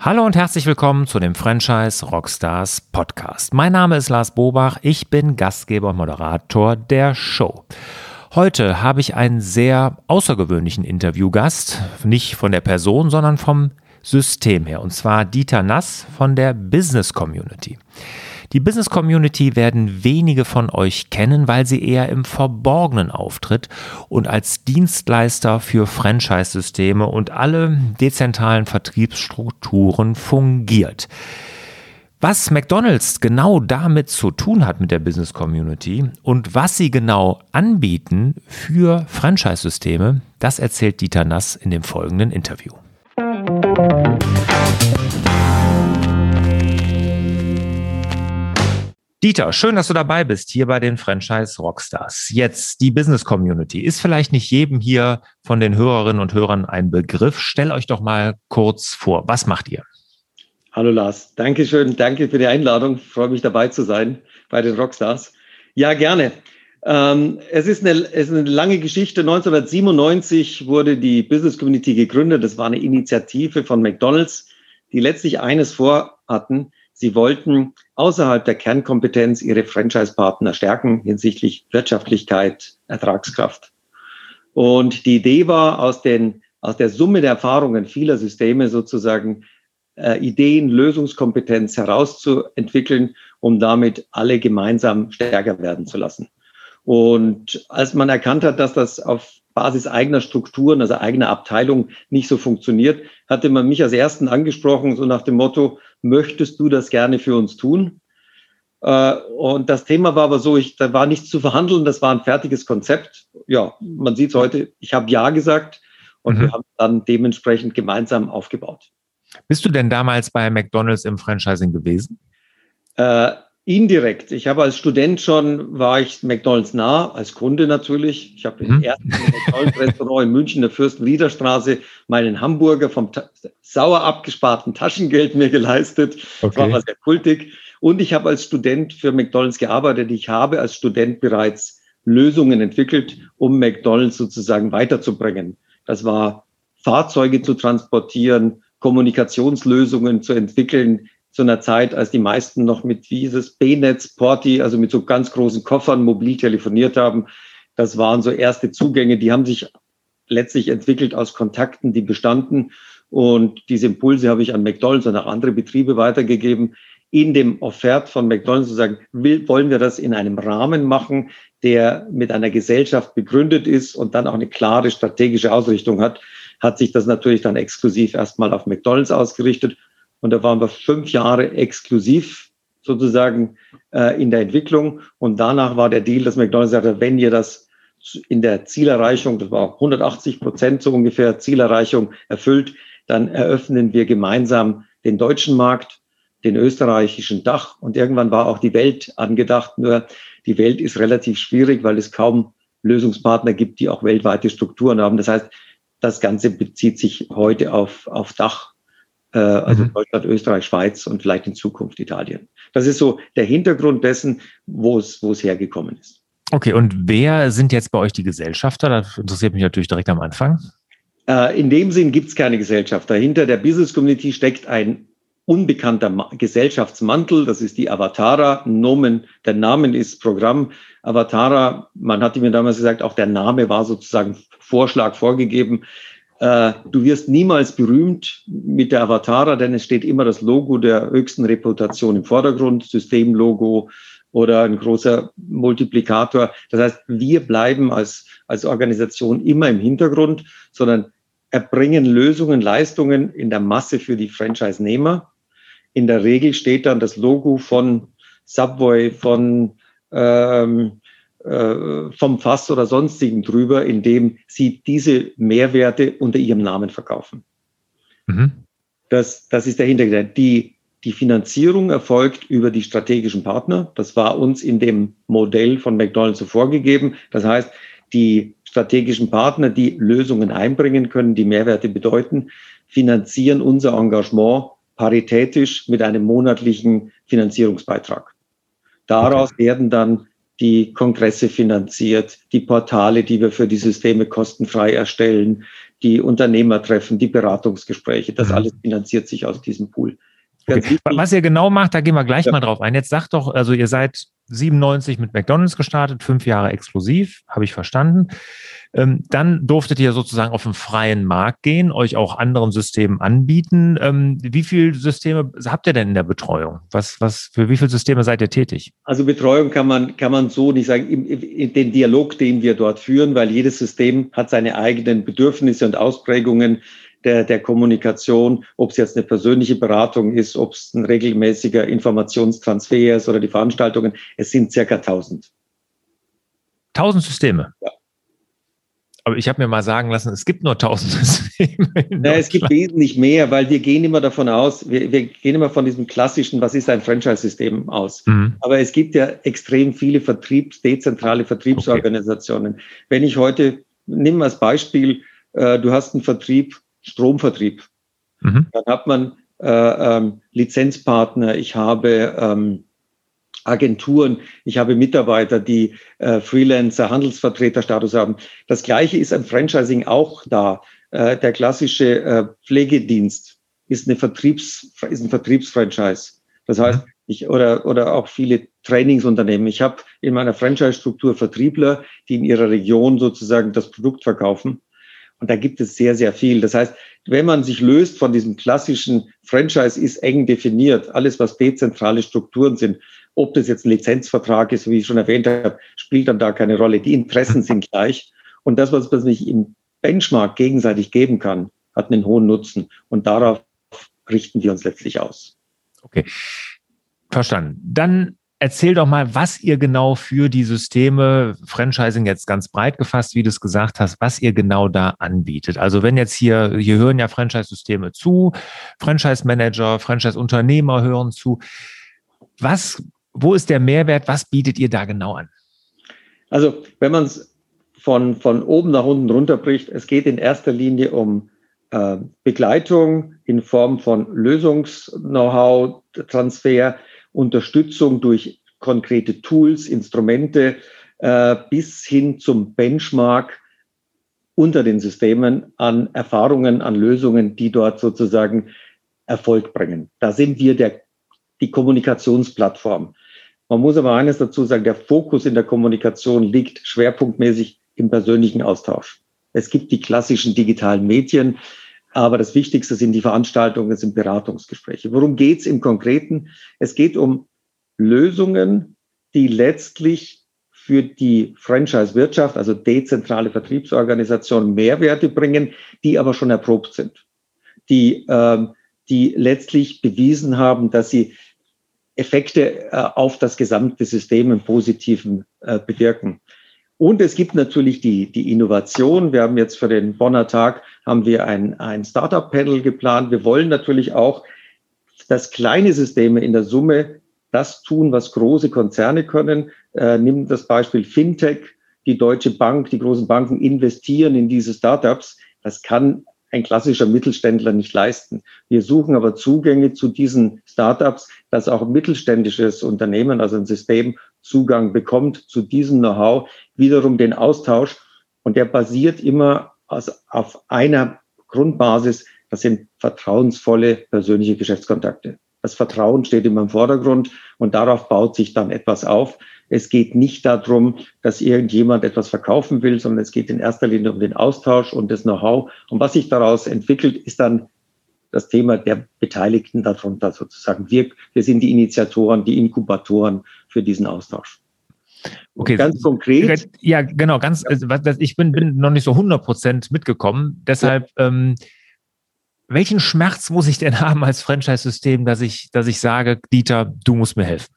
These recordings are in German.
Hallo und herzlich willkommen zu dem Franchise Rockstars Podcast. Mein Name ist Lars Bobach, ich bin Gastgeber und Moderator der Show. Heute habe ich einen sehr außergewöhnlichen Interviewgast, nicht von der Person, sondern vom System her, und zwar Dieter Nass von der Business Community. Die Business Community werden wenige von euch kennen, weil sie eher im Verborgenen auftritt und als Dienstleister für Franchise-Systeme und alle dezentralen Vertriebsstrukturen fungiert. Was McDonald's genau damit zu tun hat mit der Business Community und was sie genau anbieten für Franchise-Systeme, das erzählt Dieter Nass in dem folgenden Interview. Dieter, schön, dass du dabei bist hier bei den Franchise Rockstars. Jetzt die Business Community. Ist vielleicht nicht jedem hier von den Hörerinnen und Hörern ein Begriff. Stell euch doch mal kurz vor. Was macht ihr? Hallo Lars. Dankeschön. Danke für die Einladung. Ich freue mich dabei zu sein bei den Rockstars. Ja, gerne. Ähm, es, ist eine, es ist eine lange Geschichte. 1997 wurde die Business Community gegründet. Das war eine Initiative von McDonald's, die letztlich eines vorhatten, Sie wollten außerhalb der Kernkompetenz ihre Franchise-Partner stärken hinsichtlich Wirtschaftlichkeit, Ertragskraft. Und die Idee war, aus, den, aus der Summe der Erfahrungen vieler Systeme sozusagen äh, Ideen, Lösungskompetenz herauszuentwickeln, um damit alle gemeinsam stärker werden zu lassen. Und als man erkannt hat, dass das auf Basis eigener Strukturen, also eigener Abteilung nicht so funktioniert, hatte man mich als Ersten angesprochen, so nach dem Motto, möchtest du das gerne für uns tun? Äh, und das Thema war aber so, ich, da war nichts zu verhandeln, das war ein fertiges Konzept. Ja, man sieht es heute, ich habe Ja gesagt und mhm. wir haben dann dementsprechend gemeinsam aufgebaut. Bist du denn damals bei McDonald's im Franchising gewesen? Äh, Indirekt. Ich habe als Student schon, war ich McDonalds nah, als Kunde natürlich. Ich habe im ersten McDonalds-Restaurant in München, der Fürstenriederstraße, meinen Hamburger vom sauer abgesparten Taschengeld mir geleistet. Okay. Das war sehr kultig. Und ich habe als Student für McDonalds gearbeitet. Ich habe als Student bereits Lösungen entwickelt, um McDonalds sozusagen weiterzubringen. Das war Fahrzeuge zu transportieren, Kommunikationslösungen zu entwickeln, zu einer Zeit, als die meisten noch mit dieses B-Netz, Porti, also mit so ganz großen Koffern mobil telefoniert haben. Das waren so erste Zugänge, die haben sich letztlich entwickelt aus Kontakten, die bestanden. Und diese Impulse habe ich an McDonald's und auch andere Betriebe weitergegeben. In dem Offert von McDonald's zu sagen, will, wollen wir das in einem Rahmen machen, der mit einer Gesellschaft begründet ist und dann auch eine klare strategische Ausrichtung hat, hat sich das natürlich dann exklusiv erstmal auf McDonald's ausgerichtet und da waren wir fünf Jahre exklusiv sozusagen äh, in der Entwicklung. Und danach war der Deal, dass McDonald's sagte, wenn ihr das in der Zielerreichung, das war 180 Prozent so ungefähr Zielerreichung erfüllt, dann eröffnen wir gemeinsam den deutschen Markt, den österreichischen Dach und irgendwann war auch die Welt angedacht. Nur die Welt ist relativ schwierig, weil es kaum Lösungspartner gibt, die auch weltweite Strukturen haben. Das heißt, das Ganze bezieht sich heute auf, auf Dach äh, also mhm. Deutschland, Österreich, Schweiz und vielleicht in Zukunft Italien. Das ist so der Hintergrund dessen, wo es, wo es hergekommen ist. Okay, und wer sind jetzt bei euch die Gesellschafter? Das interessiert mich natürlich direkt am Anfang. Äh, in dem Sinn gibt es keine Gesellschafter. Hinter der Business Community steckt ein unbekannter Gesellschaftsmantel, das ist die Avatara. Nomen, der Name ist Programm. Avatara, man hatte mir damals gesagt, auch der Name war sozusagen Vorschlag vorgegeben. Äh, du wirst niemals berühmt mit der Avatara, denn es steht immer das Logo der höchsten Reputation im Vordergrund, Systemlogo oder ein großer Multiplikator. Das heißt, wir bleiben als, als Organisation immer im Hintergrund, sondern erbringen Lösungen, Leistungen in der Masse für die Franchise-Nehmer. In der Regel steht dann das Logo von Subway, von ähm, äh, vom Fass oder sonstigen drüber, indem sie diese Mehrwerte unter ihrem Namen verkaufen. Mhm. Das, das ist der Hintergrund. Die, die Finanzierung erfolgt über die strategischen Partner. Das war uns in dem Modell von McDonald's so vorgegeben. Das heißt, die strategischen Partner, die Lösungen einbringen können, die Mehrwerte bedeuten, finanzieren unser Engagement paritätisch mit einem monatlichen Finanzierungsbeitrag. Daraus okay. werden dann die Kongresse finanziert, die Portale, die wir für die Systeme kostenfrei erstellen, die Unternehmertreffen, die Beratungsgespräche. Das mhm. alles finanziert sich aus diesem Pool. Okay. Was ihr genau macht, da gehen wir gleich ja. mal drauf ein. Jetzt sagt doch, also ihr seid 97 mit McDonalds gestartet, fünf Jahre exklusiv, habe ich verstanden. Ähm, dann durftet ihr sozusagen auf den freien Markt gehen, euch auch anderen Systemen anbieten. Ähm, wie viele Systeme habt ihr denn in der Betreuung? Was, was, für wie viele Systeme seid ihr tätig? Also Betreuung kann man, kann man so nicht sagen, in, in den Dialog, den wir dort führen, weil jedes System hat seine eigenen Bedürfnisse und Ausprägungen der, der Kommunikation, ob es jetzt eine persönliche Beratung ist, ob es ein regelmäßiger Informationstransfer ist oder die Veranstaltungen. Es sind circa 1000. 1000 Systeme? Ja. Aber ich habe mir mal sagen lassen, es gibt nur 1000 Systeme. Ja, es gibt wesentlich mehr, weil wir gehen immer davon aus, wir, wir gehen immer von diesem klassischen, was ist ein Franchise-System aus. Mhm. Aber es gibt ja extrem viele Vertriebs, dezentrale Vertriebsorganisationen. Okay. Wenn ich heute, nimm als Beispiel, äh, du hast einen Vertrieb Stromvertrieb. Mhm. Dann hat man äh, ähm, Lizenzpartner, ich habe ähm, Agenturen, ich habe Mitarbeiter, die äh, Freelancer, Handelsvertreterstatus haben. Das gleiche ist im Franchising auch da. Äh, der klassische äh, Pflegedienst ist, eine Vertriebs, ist ein Vertriebsfranchise. Das heißt, mhm. ich, oder, oder auch viele Trainingsunternehmen. Ich habe in meiner Franchise-Struktur Vertriebler, die in ihrer Region sozusagen das Produkt verkaufen. Und da gibt es sehr, sehr viel. Das heißt, wenn man sich löst von diesem klassischen Franchise, ist eng definiert. Alles, was dezentrale Strukturen sind, ob das jetzt ein Lizenzvertrag ist, wie ich schon erwähnt habe, spielt dann da keine Rolle. Die Interessen sind gleich. Und das, was man sich im Benchmark gegenseitig geben kann, hat einen hohen Nutzen. Und darauf richten wir uns letztlich aus. Okay. Verstanden. Dann erzähl doch mal, was ihr genau für die Systeme, Franchising jetzt ganz breit gefasst, wie du es gesagt hast, was ihr genau da anbietet. Also wenn jetzt hier, hier hören ja Franchise-Systeme zu, Franchise-Manager, Franchise-Unternehmer hören zu. Was, wo ist der Mehrwert? Was bietet ihr da genau an? Also wenn man es von, von oben nach unten runterbricht, es geht in erster Linie um äh, Begleitung in Form von Lösungs-Know-how, Transfer, Unterstützung durch konkrete Tools, Instrumente äh, bis hin zum Benchmark unter den Systemen an Erfahrungen, an Lösungen, die dort sozusagen Erfolg bringen. Da sind wir der, die Kommunikationsplattform. Man muss aber eines dazu sagen, der Fokus in der Kommunikation liegt schwerpunktmäßig im persönlichen Austausch. Es gibt die klassischen digitalen Medien, aber das Wichtigste sind die Veranstaltungen, sind Beratungsgespräche. Worum geht's im Konkreten? Es geht um Lösungen, die letztlich für die Franchise-Wirtschaft, also dezentrale Vertriebsorganisationen, Mehrwerte bringen, die aber schon erprobt sind, die, äh, die letztlich bewiesen haben, dass sie Effekte äh, auf das gesamte System im Positiven äh, bewirken. Und es gibt natürlich die, die Innovation. Wir haben jetzt für den Bonner Tag haben wir ein, ein Startup-Panel geplant. Wir wollen natürlich auch, dass kleine Systeme in der Summe das tun, was große Konzerne können. Äh, nimm das Beispiel Fintech. Die Deutsche Bank, die großen Banken investieren in diese Startups. Das kann ein klassischer Mittelständler nicht leisten. Wir suchen aber Zugänge zu diesen Startups, dass auch mittelständisches Unternehmen, also ein System, Zugang bekommt zu diesem Know-how, wiederum den Austausch. Und der basiert immer auf einer Grundbasis, das sind vertrauensvolle persönliche Geschäftskontakte. Das Vertrauen steht immer im Vordergrund und darauf baut sich dann etwas auf. Es geht nicht darum, dass irgendjemand etwas verkaufen will, sondern es geht in erster Linie um den Austausch und das Know-how. Und was sich daraus entwickelt, ist dann das Thema der Beteiligten darunter sozusagen. Wir, wir sind die Initiatoren, die Inkubatoren für diesen Austausch. Okay, ganz konkret. Ja, genau, ganz, also, ich bin, bin noch nicht so 100 Prozent mitgekommen. Deshalb, ja. ähm, welchen Schmerz muss ich denn haben als Franchise-System, dass ich, dass ich sage, Dieter, du musst mir helfen?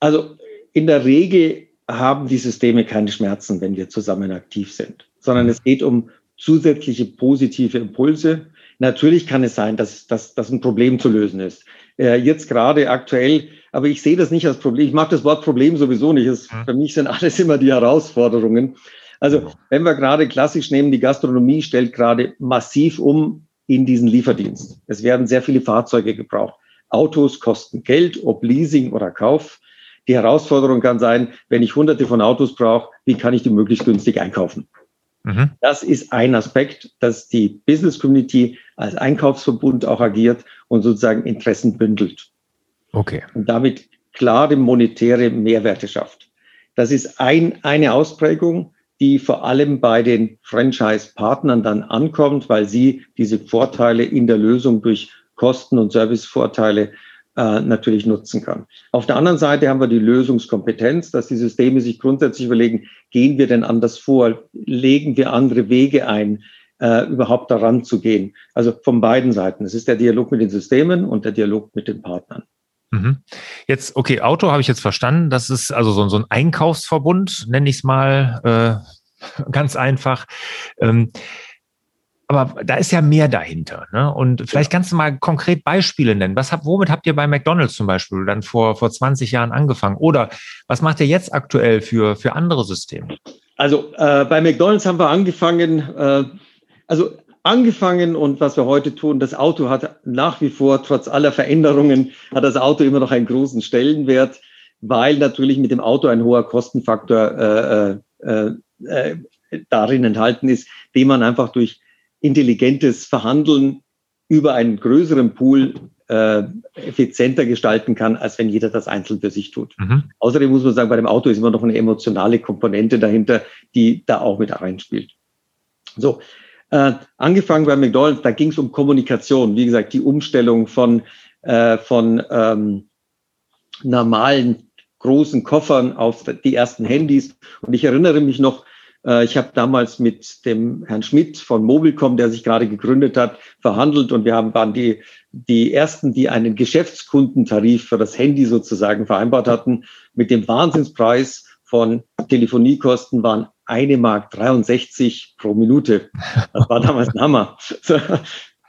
Also in der Regel haben die Systeme keine Schmerzen, wenn wir zusammen aktiv sind, sondern es geht um zusätzliche positive Impulse. Natürlich kann es sein, dass, dass, dass ein Problem zu lösen ist. Äh, jetzt gerade aktuell, aber ich sehe das nicht als Problem. Ich mag das Wort Problem sowieso nicht. Es, mhm. für mich sind alles immer die Herausforderungen. Also wenn wir gerade klassisch nehmen, die Gastronomie stellt gerade massiv um in diesen Lieferdienst. Es werden sehr viele Fahrzeuge gebraucht. Autos kosten Geld, ob Leasing oder Kauf. Die Herausforderung kann sein, wenn ich hunderte von Autos brauche, wie kann ich die möglichst günstig einkaufen? Mhm. Das ist ein Aspekt, dass die Business Community als Einkaufsverbund auch agiert und sozusagen Interessen bündelt. Okay. Und damit klare monetäre Mehrwerte schafft. Das ist ein, eine Ausprägung, die vor allem bei den Franchise-Partnern dann ankommt, weil sie diese Vorteile in der Lösung durch Kosten- und Servicevorteile äh, natürlich nutzen kann. Auf der anderen Seite haben wir die Lösungskompetenz, dass die Systeme sich grundsätzlich überlegen, gehen wir denn anders vor, legen wir andere Wege ein, äh, überhaupt daran zu gehen. Also von beiden Seiten. Es ist der Dialog mit den Systemen und der Dialog mit den Partnern. Mhm. Jetzt, okay, Auto habe ich jetzt verstanden. Das ist also so, so ein Einkaufsverbund, nenne ich es mal äh, ganz einfach. Ähm, aber da ist ja mehr dahinter. Ne? Und vielleicht kannst du mal konkret Beispiele nennen. Was habt, womit habt ihr bei McDonalds zum Beispiel dann vor, vor 20 Jahren angefangen? Oder was macht ihr jetzt aktuell für, für andere Systeme? Also äh, bei McDonalds haben wir angefangen, äh, also angefangen und was wir heute tun, das Auto hat nach wie vor, trotz aller Veränderungen, hat das Auto immer noch einen großen Stellenwert, weil natürlich mit dem Auto ein hoher Kostenfaktor äh, äh, äh, darin enthalten ist, den man einfach durch intelligentes Verhandeln über einen größeren Pool äh, effizienter gestalten kann, als wenn jeder das einzeln für sich tut. Mhm. Außerdem muss man sagen, bei dem Auto ist immer noch eine emotionale Komponente dahinter, die da auch mit reinspielt. So, äh, angefangen bei McDonald's, da ging es um Kommunikation. Wie gesagt, die Umstellung von, äh, von ähm, normalen großen Koffern auf die ersten Handys. Und ich erinnere mich noch, äh, ich habe damals mit dem Herrn Schmidt von Mobilcom, der sich gerade gegründet hat, verhandelt und wir haben, waren die, die ersten, die einen Geschäftskundentarif für das Handy sozusagen vereinbart hatten. Mit dem Wahnsinnspreis von Telefoniekosten waren eine Mark 63 pro Minute. Das war damals ein Hammer.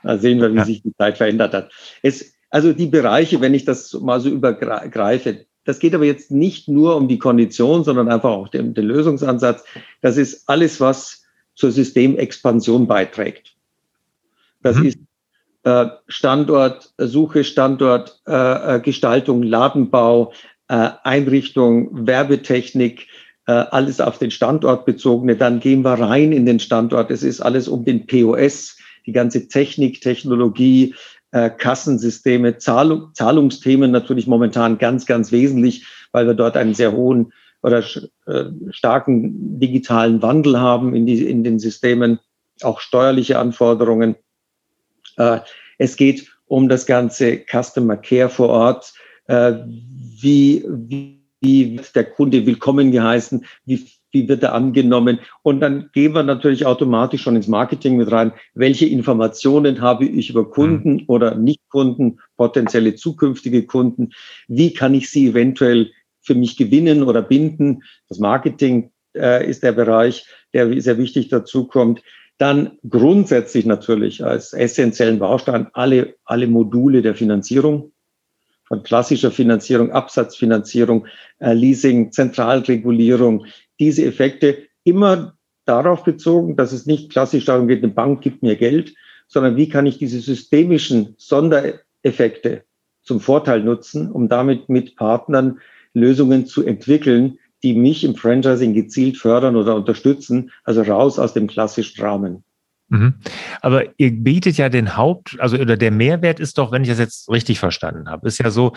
Da sehen wir, wie sich die Zeit verändert hat. Es, also die Bereiche, wenn ich das mal so übergreife, das geht aber jetzt nicht nur um die Kondition, sondern einfach auch den, den Lösungsansatz. Das ist alles, was zur Systemexpansion beiträgt. Das mhm. ist äh, Standort, Suche, Standort, äh, äh Gestaltung, Ladenbau, äh, Einrichtung, Werbetechnik, alles auf den Standort bezogene. Dann gehen wir rein in den Standort. Es ist alles um den POS, die ganze Technik, Technologie, äh, Kassensysteme, Zahlung, Zahlungsthemen natürlich momentan ganz, ganz wesentlich, weil wir dort einen sehr hohen oder äh, starken digitalen Wandel haben in, die, in den Systemen, auch steuerliche Anforderungen. Äh, es geht um das ganze Customer Care vor Ort. Äh, wie, wie, wie wird der Kunde willkommen geheißen? Wie wie wird er angenommen? Und dann gehen wir natürlich automatisch schon ins Marketing mit rein. Welche Informationen habe ich über Kunden mhm. oder Nicht-Kunden, potenzielle zukünftige Kunden? Wie kann ich sie eventuell für mich gewinnen oder binden? Das Marketing äh, ist der Bereich, der sehr wichtig dazu kommt. Dann grundsätzlich natürlich als essentiellen Baustein alle, alle Module der Finanzierung von klassischer Finanzierung, Absatzfinanzierung, äh, Leasing, Zentralregulierung, diese Effekte immer darauf bezogen, dass es nicht klassisch darum geht, eine Bank gibt mir Geld, sondern wie kann ich diese systemischen Sondereffekte zum Vorteil nutzen, um damit mit Partnern Lösungen zu entwickeln, die mich im Franchising gezielt fördern oder unterstützen, also raus aus dem klassischen Rahmen. Mhm. Aber ihr bietet ja den Haupt, also oder der Mehrwert ist doch, wenn ich das jetzt richtig verstanden habe, ist ja so,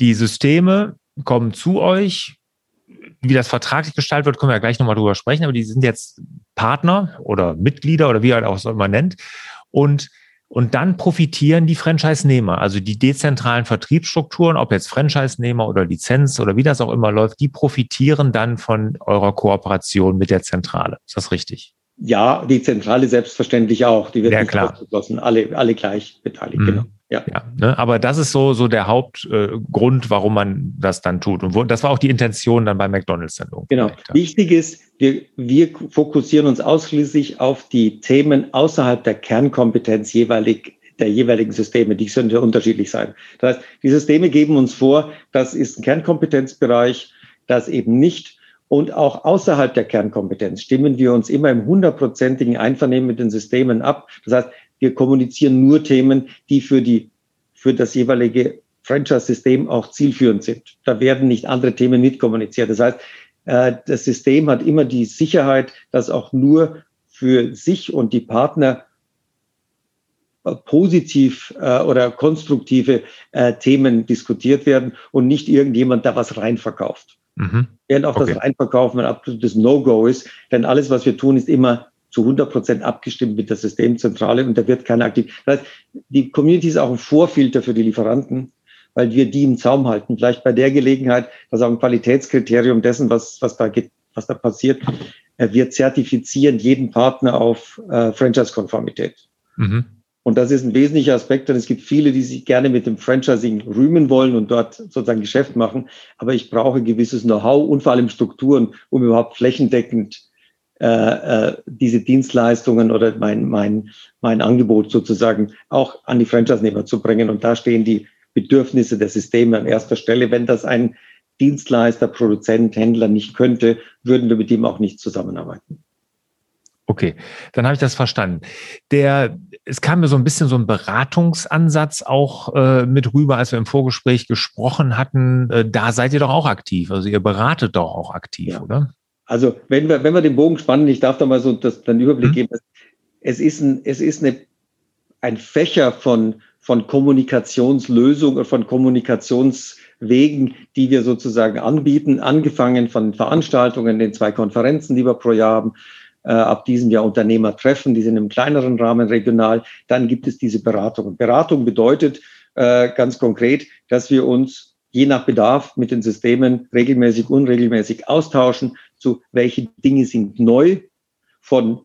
die Systeme kommen zu euch, wie das vertraglich gestaltet wird, können wir ja gleich nochmal drüber sprechen, aber die sind jetzt Partner oder Mitglieder oder wie halt auch immer nennt. Und, und dann profitieren die Franchise-Nehmer, also die dezentralen Vertriebsstrukturen, ob jetzt Franchise-Nehmer oder Lizenz oder wie das auch immer läuft, die profitieren dann von eurer Kooperation mit der Zentrale. Ist das richtig? Ja, die Zentrale selbstverständlich auch. Die wird ja, nicht ausgeschlossen. Alle, alle gleich beteiligt, mhm. genau. Ja, ja ne? aber das ist so, so der Hauptgrund, äh, warum man das dann tut. Und wo, das war auch die Intention dann bei McDonalds dann Genau. Wichtig ist, wir, wir fokussieren uns ausschließlich auf die Themen außerhalb der Kernkompetenz jeweilig der jeweiligen Systeme. Die können ja unterschiedlich sein. Das heißt, die Systeme geben uns vor, das ist ein Kernkompetenzbereich, das eben nicht und auch außerhalb der Kernkompetenz stimmen wir uns immer im hundertprozentigen Einvernehmen mit den Systemen ab. Das heißt, wir kommunizieren nur Themen, die für die, für das jeweilige Franchise-System auch zielführend sind. Da werden nicht andere Themen mitkommuniziert. Das heißt, äh, das System hat immer die Sicherheit, dass auch nur für sich und die Partner äh, positiv äh, oder konstruktive Themen diskutiert werden und nicht irgendjemand da was reinverkauft. Mhm. Während auch okay. das Reinverkaufen ein absolutes No-Go ist, denn alles, was wir tun, ist immer zu 100 Prozent abgestimmt mit der Systemzentrale und da wird keiner aktiv. Das heißt, die Community ist auch ein Vorfilter für die Lieferanten, weil wir die im Zaum halten. Vielleicht bei der Gelegenheit, dass auch ein Qualitätskriterium dessen, was, was da geht, was da passiert, wir zertifizieren jeden Partner auf äh, Franchise-Konformität. Mhm. Und das ist ein wesentlicher Aspekt, denn es gibt viele, die sich gerne mit dem Franchising rühmen wollen und dort sozusagen Geschäft machen. Aber ich brauche gewisses Know-how und vor allem Strukturen, um überhaupt flächendeckend äh, äh, diese Dienstleistungen oder mein, mein, mein Angebot sozusagen auch an die Franchise-Nehmer zu bringen. Und da stehen die Bedürfnisse der Systeme an erster Stelle. Wenn das ein Dienstleister, Produzent, Händler nicht könnte, würden wir mit ihm auch nicht zusammenarbeiten. Okay, dann habe ich das verstanden. Der, es kam mir so ein bisschen so ein Beratungsansatz auch äh, mit rüber, als wir im Vorgespräch gesprochen hatten. Äh, da seid ihr doch auch aktiv. Also ihr beratet doch auch aktiv, ja. oder? Also wenn wir, wenn wir den Bogen spannen, ich darf da mal so das, den Überblick hm. geben. Es ist ein, es ist eine, ein Fächer von, von Kommunikationslösungen, von Kommunikationswegen, die wir sozusagen anbieten, angefangen von Veranstaltungen, den zwei Konferenzen, die wir pro Jahr haben, äh, ab diesem Jahr Unternehmer treffen, die sind im kleineren Rahmen regional. Dann gibt es diese Beratung. Beratung bedeutet äh, ganz konkret, dass wir uns je nach Bedarf mit den Systemen regelmäßig, unregelmäßig austauschen, zu welche Dinge sind neu von,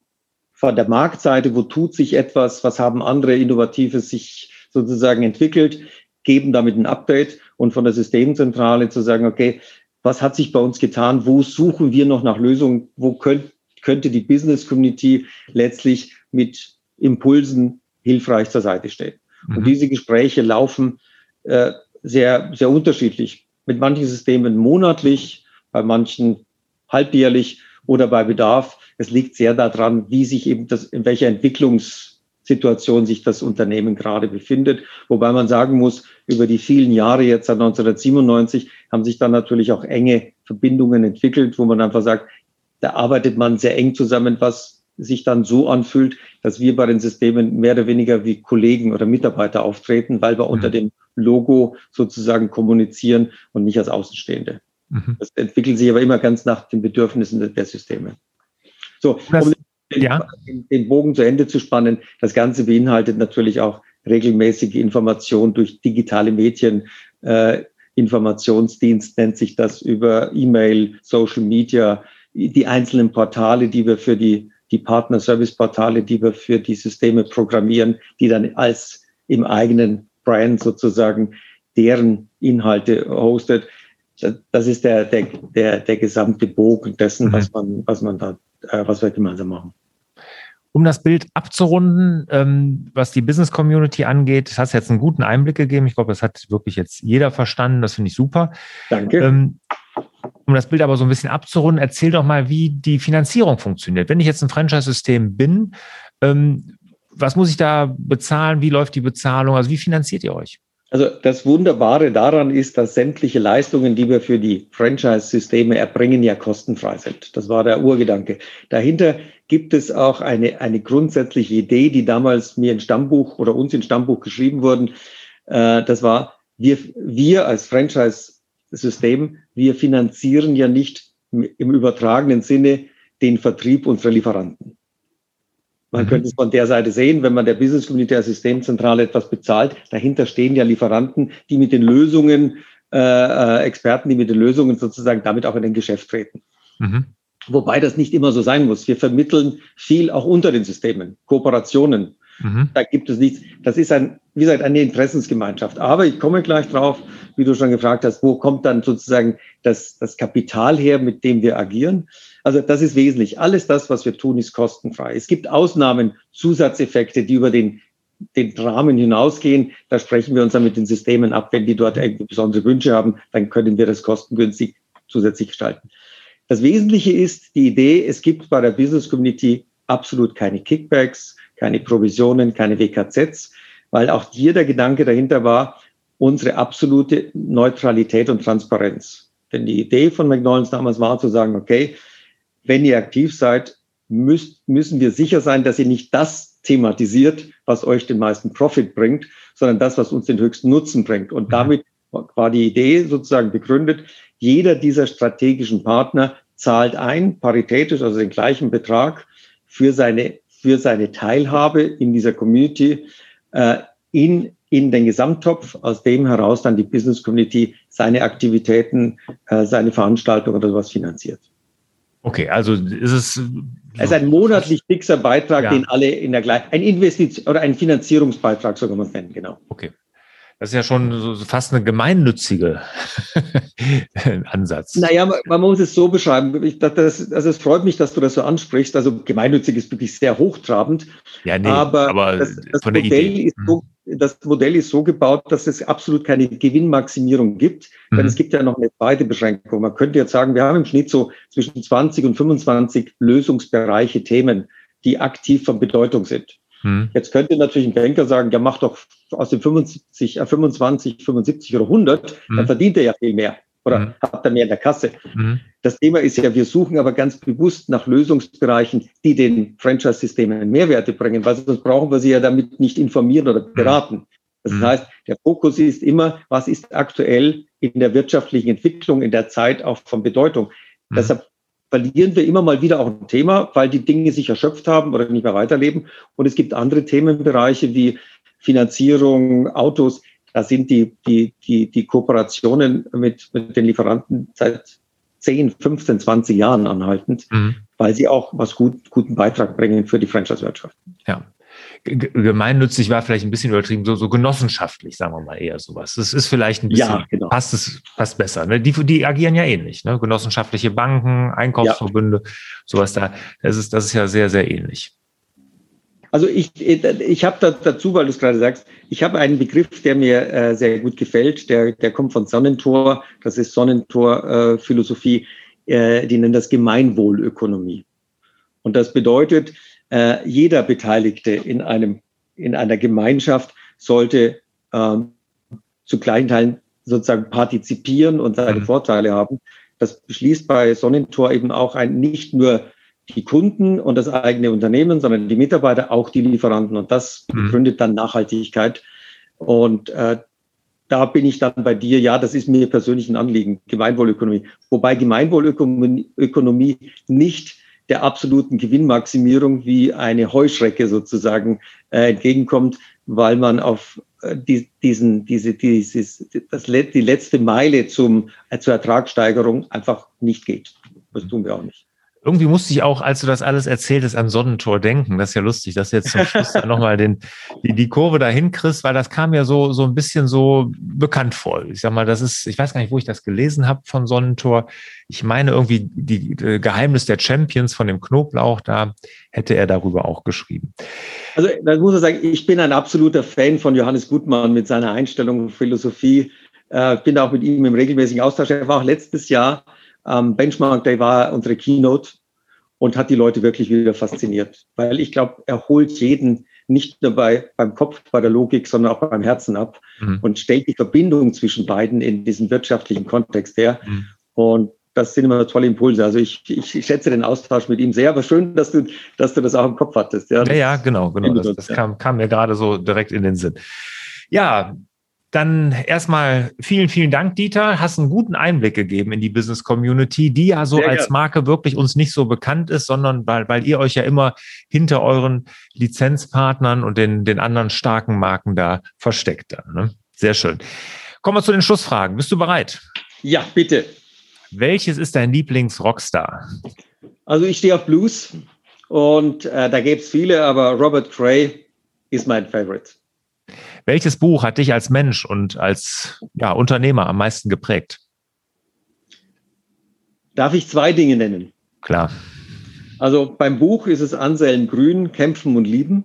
von der Marktseite, wo tut sich etwas, was haben andere Innovatives sich sozusagen entwickelt, geben damit ein Update und von der Systemzentrale zu sagen, okay, was hat sich bei uns getan, wo suchen wir noch nach Lösungen, wo könnt, könnte die Business Community letztlich mit Impulsen hilfreich zur Seite stehen. Mhm. Und diese Gespräche laufen äh, sehr, sehr unterschiedlich. Mit manchen Systemen monatlich, bei manchen halbjährlich oder bei Bedarf. Es liegt sehr daran, wie sich eben das, in welcher Entwicklungssituation sich das Unternehmen gerade befindet. Wobei man sagen muss, über die vielen Jahre jetzt seit 1997 haben sich dann natürlich auch enge Verbindungen entwickelt, wo man einfach sagt, da arbeitet man sehr eng zusammen, was sich dann so anfühlt, dass wir bei den Systemen mehr oder weniger wie Kollegen oder Mitarbeiter auftreten, weil wir mhm. unter dem Logo sozusagen kommunizieren und nicht als Außenstehende. Mhm. Das entwickelt sich aber immer ganz nach den Bedürfnissen der Systeme. So, um den, ja. den Bogen zu Ende zu spannen, das Ganze beinhaltet natürlich auch regelmäßige Information durch digitale Medien. Äh, Informationsdienst nennt sich das über E-Mail, Social Media, die einzelnen Portale, die wir für die, die Partner-Service-Portale, die wir für die Systeme programmieren, die dann als im eigenen Brand sozusagen deren Inhalte hostet. Das ist der, der, der, der gesamte Bogen dessen, mhm. was man, was man da, äh, was wir gemeinsam machen. Um das Bild abzurunden, ähm, was die Business Community angeht, das hast jetzt einen guten Einblick gegeben. Ich glaube, das hat wirklich jetzt jeder verstanden. Das finde ich super. Danke. Um das Bild aber so ein bisschen abzurunden, erzähl doch mal, wie die Finanzierung funktioniert. Wenn ich jetzt ein Franchise-System bin, ähm, was muss ich da bezahlen? Wie läuft die Bezahlung? Also wie finanziert ihr euch? Also das Wunderbare daran ist, dass sämtliche Leistungen, die wir für die Franchise-Systeme erbringen, ja kostenfrei sind. Das war der Urgedanke. Dahinter gibt es auch eine, eine grundsätzliche Idee, die damals mir in Stammbuch oder uns in Stammbuch geschrieben wurden. Äh, das war, wir, wir als Franchise System. Wir finanzieren ja nicht im übertragenen Sinne den Vertrieb unserer Lieferanten. Man mhm. könnte es von der Seite sehen, wenn man der Business Community der Systemzentrale etwas bezahlt, dahinter stehen ja Lieferanten, die mit den Lösungen, äh, äh, Experten, die mit den Lösungen sozusagen damit auch in den Geschäft treten. Mhm. Wobei das nicht immer so sein muss. Wir vermitteln viel auch unter den Systemen, Kooperationen. Mhm. Da gibt es nichts. Das ist ein, wie gesagt, eine Interessensgemeinschaft. Aber ich komme gleich drauf, wie du schon gefragt hast, wo kommt dann sozusagen das, das Kapital her, mit dem wir agieren? Also das ist wesentlich. Alles das, was wir tun, ist kostenfrei. Es gibt Ausnahmen, Zusatzeffekte, die über den, den Rahmen hinausgehen. Da sprechen wir uns dann mit den Systemen ab. Wenn die dort irgendwie besondere Wünsche haben, dann können wir das kostengünstig zusätzlich gestalten. Das Wesentliche ist die Idee, es gibt bei der Business Community absolut keine Kickbacks, keine Provisionen, keine WKZs, weil auch hier der Gedanke dahinter war, unsere absolute Neutralität und Transparenz. Denn die Idee von McDonald's damals war zu sagen, okay, wenn ihr aktiv seid, müsst, müssen wir sicher sein, dass ihr nicht das thematisiert, was euch den meisten Profit bringt, sondern das, was uns den höchsten Nutzen bringt. Und mhm. damit war die Idee sozusagen begründet, jeder dieser strategischen Partner zahlt ein, paritätisch, also den gleichen Betrag für seine, für seine Teilhabe in dieser Community, äh, in, in den Gesamttopf, aus dem heraus dann die Business Community seine Aktivitäten, äh, seine Veranstaltungen oder sowas finanziert. Okay, also ist es. So es ist ein monatlich fixer Beitrag, ja. den alle in der gleichen, ein Investition oder ein Finanzierungsbeitrag, so kann man es nennen, genau. Okay. Das ist ja schon so fast eine gemeinnützige Ansatz. Naja, man, man, muss es so beschreiben. Ich, das, also es freut mich, dass du das so ansprichst. Also gemeinnützig ist wirklich sehr hochtrabend. Ja, nee, aber, aber das, das von der Modell Idee. Ist so, mhm. das Modell ist so gebaut, dass es absolut keine Gewinnmaximierung gibt. Mhm. Denn es gibt ja noch eine zweite Beschränkung. Man könnte jetzt sagen, wir haben im Schnitt so zwischen 20 und 25 Lösungsbereiche, Themen, die aktiv von Bedeutung sind. Hm. Jetzt könnte natürlich ein Banker sagen, ja, mach doch aus den 75, äh, 25, 75 oder 100, hm. dann verdient er ja viel mehr oder hm. hat er mehr in der Kasse. Hm. Das Thema ist ja, wir suchen aber ganz bewusst nach Lösungsbereichen, die den Franchise-Systemen Mehrwerte bringen, weil sonst brauchen wir sie ja damit nicht informieren oder hm. beraten. Das hm. heißt, der Fokus ist immer, was ist aktuell in der wirtschaftlichen Entwicklung, in der Zeit auch von Bedeutung. Deshalb verlieren wir immer mal wieder auch ein Thema, weil die Dinge sich erschöpft haben oder nicht mehr weiterleben. Und es gibt andere Themenbereiche wie Finanzierung, Autos. Da sind die, die, die, die Kooperationen mit, mit den Lieferanten seit 10, 15, 20 Jahren anhaltend, mhm. weil sie auch was gut, guten Beitrag bringen für die Franchise-Wirtschaft. Ja gemeinnützig war vielleicht ein bisschen übertrieben, so, so genossenschaftlich, sagen wir mal eher sowas. Das ist vielleicht ein bisschen, ja, genau. passt es passt besser. Ne? Die, die agieren ja ähnlich, ne? genossenschaftliche Banken, Einkaufsverbünde, ja. sowas da. Das ist, das ist ja sehr, sehr ähnlich. Also ich, ich habe da dazu, weil du es gerade sagst, ich habe einen Begriff, der mir äh, sehr gut gefällt, der, der kommt von Sonnentor, das ist Sonnentor-Philosophie, äh, äh, die nennen das Gemeinwohlökonomie. Und das bedeutet, äh, jeder Beteiligte in einem in einer Gemeinschaft sollte ähm, zu kleinen Teilen sozusagen partizipieren und seine mhm. Vorteile haben. Das beschließt bei Sonnentor eben auch ein, nicht nur die Kunden und das eigene Unternehmen, sondern die Mitarbeiter, auch die Lieferanten. Und das mhm. begründet dann Nachhaltigkeit. Und äh, da bin ich dann bei dir, ja, das ist mir persönlich ein Anliegen, Gemeinwohlökonomie. Wobei Gemeinwohlökonomie nicht der absoluten Gewinnmaximierung wie eine Heuschrecke sozusagen äh, entgegenkommt, weil man auf äh, die, diesen, diese, dieses, das, die letzte Meile zum, äh, zur Ertragssteigerung einfach nicht geht. Das tun wir auch nicht irgendwie musste ich auch, als du das alles erzähltest, an Sonnentor denken. Das ist ja lustig, dass du jetzt zum Schluss dann nochmal die, die Kurve dahin kriegst, weil das kam ja so, so ein bisschen so bekannt vor. Ich sag mal, das ist, ich weiß gar nicht, wo ich das gelesen habe von Sonnentor. Ich meine irgendwie die, die Geheimnis der Champions von dem Knoblauch, da hätte er darüber auch geschrieben. Also, da muss ich sagen, ich bin ein absoluter Fan von Johannes Gutmann mit seiner Einstellung Philosophie. Äh, bin auch mit ihm im regelmäßigen Austausch. Er war auch letztes Jahr ähm, Benchmark Day war unsere Keynote und hat die Leute wirklich wieder fasziniert, weil ich glaube, er holt jeden nicht nur bei, beim Kopf, bei der Logik, sondern auch beim Herzen ab mhm. und stellt die Verbindung zwischen beiden in diesem wirtschaftlichen Kontext her. Mhm. Und das sind immer tolle Impulse. Also ich, ich, schätze den Austausch mit ihm sehr, aber schön, dass du, dass du das auch im Kopf hattest. Ja, ja, ja genau, genau. Das, das kam, kam mir gerade so direkt in den Sinn. Ja, dann erstmal vielen, vielen Dank, Dieter. Hast einen guten Einblick gegeben in die Business Community, die ja so Sehr als Marke wirklich uns nicht so bekannt ist, sondern weil, weil ihr euch ja immer hinter euren Lizenzpartnern und den, den anderen starken Marken da versteckt. Dann, ne? Sehr schön. Kommen wir zu den Schlussfragen. Bist du bereit? Ja, bitte. Welches ist dein Lieblings-Rockstar? Also ich stehe auf Blues und äh, da gäbe es viele, aber Robert Cray ist mein Favorite. Welches Buch hat dich als Mensch und als ja, Unternehmer am meisten geprägt? Darf ich zwei Dinge nennen? Klar. Also beim Buch ist es Anselm Grün, Kämpfen und Lieben.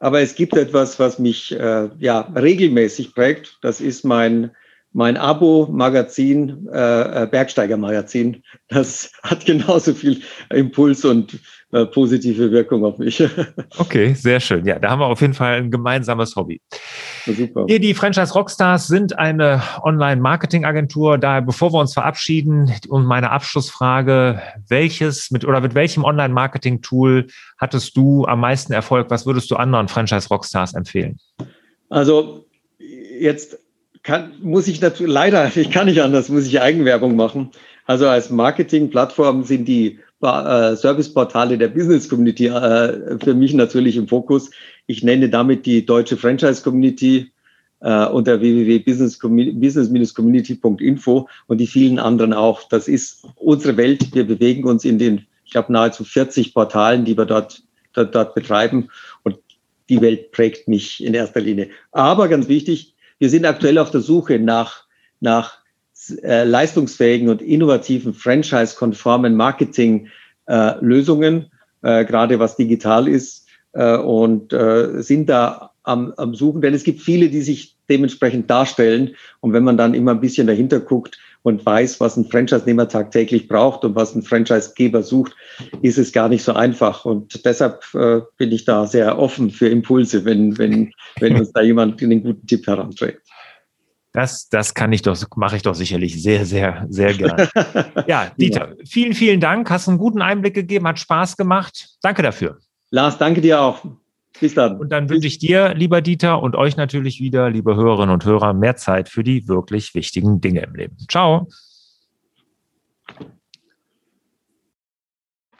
Aber es gibt etwas, was mich äh, ja regelmäßig prägt. Das ist mein mein Abo-Magazin, äh, äh Bergsteiger-Magazin. Das hat genauso viel Impuls und äh, positive Wirkung auf mich. okay, sehr schön. Ja, da haben wir auf jeden Fall ein gemeinsames Hobby. Super. Wir, die Franchise Rockstars, sind eine Online-Marketing-Agentur. Daher, bevor wir uns verabschieden, und meine Abschlussfrage, welches mit oder mit welchem Online-Marketing-Tool hattest du am meisten Erfolg? Was würdest du anderen Franchise Rockstars empfehlen? Also jetzt kann, muss ich natürlich, leider, ich kann nicht anders, muss ich Eigenwerbung machen. Also als Marketing-Plattform sind die äh, Serviceportale der Business Community äh, für mich natürlich im Fokus. Ich nenne damit die deutsche Franchise Community äh, unter www.business-community.info und die vielen anderen auch. Das ist unsere Welt. Wir bewegen uns in den, ich glaube, nahezu 40 Portalen, die wir dort, dort, dort betreiben. Und die Welt prägt mich in erster Linie. Aber ganz wichtig, wir sind aktuell auf der Suche nach, nach äh, leistungsfähigen und innovativen franchise-konformen Marketing-Lösungen, äh, äh, gerade was digital ist, äh, und äh, sind da am, am Suchen, denn es gibt viele, die sich dementsprechend darstellen. Und wenn man dann immer ein bisschen dahinter guckt und weiß, was ein Franchise-Nehmer tagtäglich braucht und was ein Franchise-Geber sucht, ist es gar nicht so einfach. Und deshalb äh, bin ich da sehr offen für Impulse, wenn, wenn, wenn uns da jemand einen guten Tipp heranträgt. Das, das kann ich doch, mache ich doch sicherlich sehr, sehr, sehr gerne. Ja, Dieter, ja. vielen, vielen Dank. Hast einen guten Einblick gegeben, hat Spaß gemacht. Danke dafür. Lars, danke dir auch. Bis dann. Und dann wünsche ich dir, lieber Dieter, und euch natürlich wieder, liebe Hörerinnen und Hörer, mehr Zeit für die wirklich wichtigen Dinge im Leben. Ciao.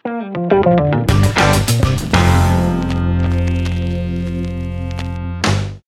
Musik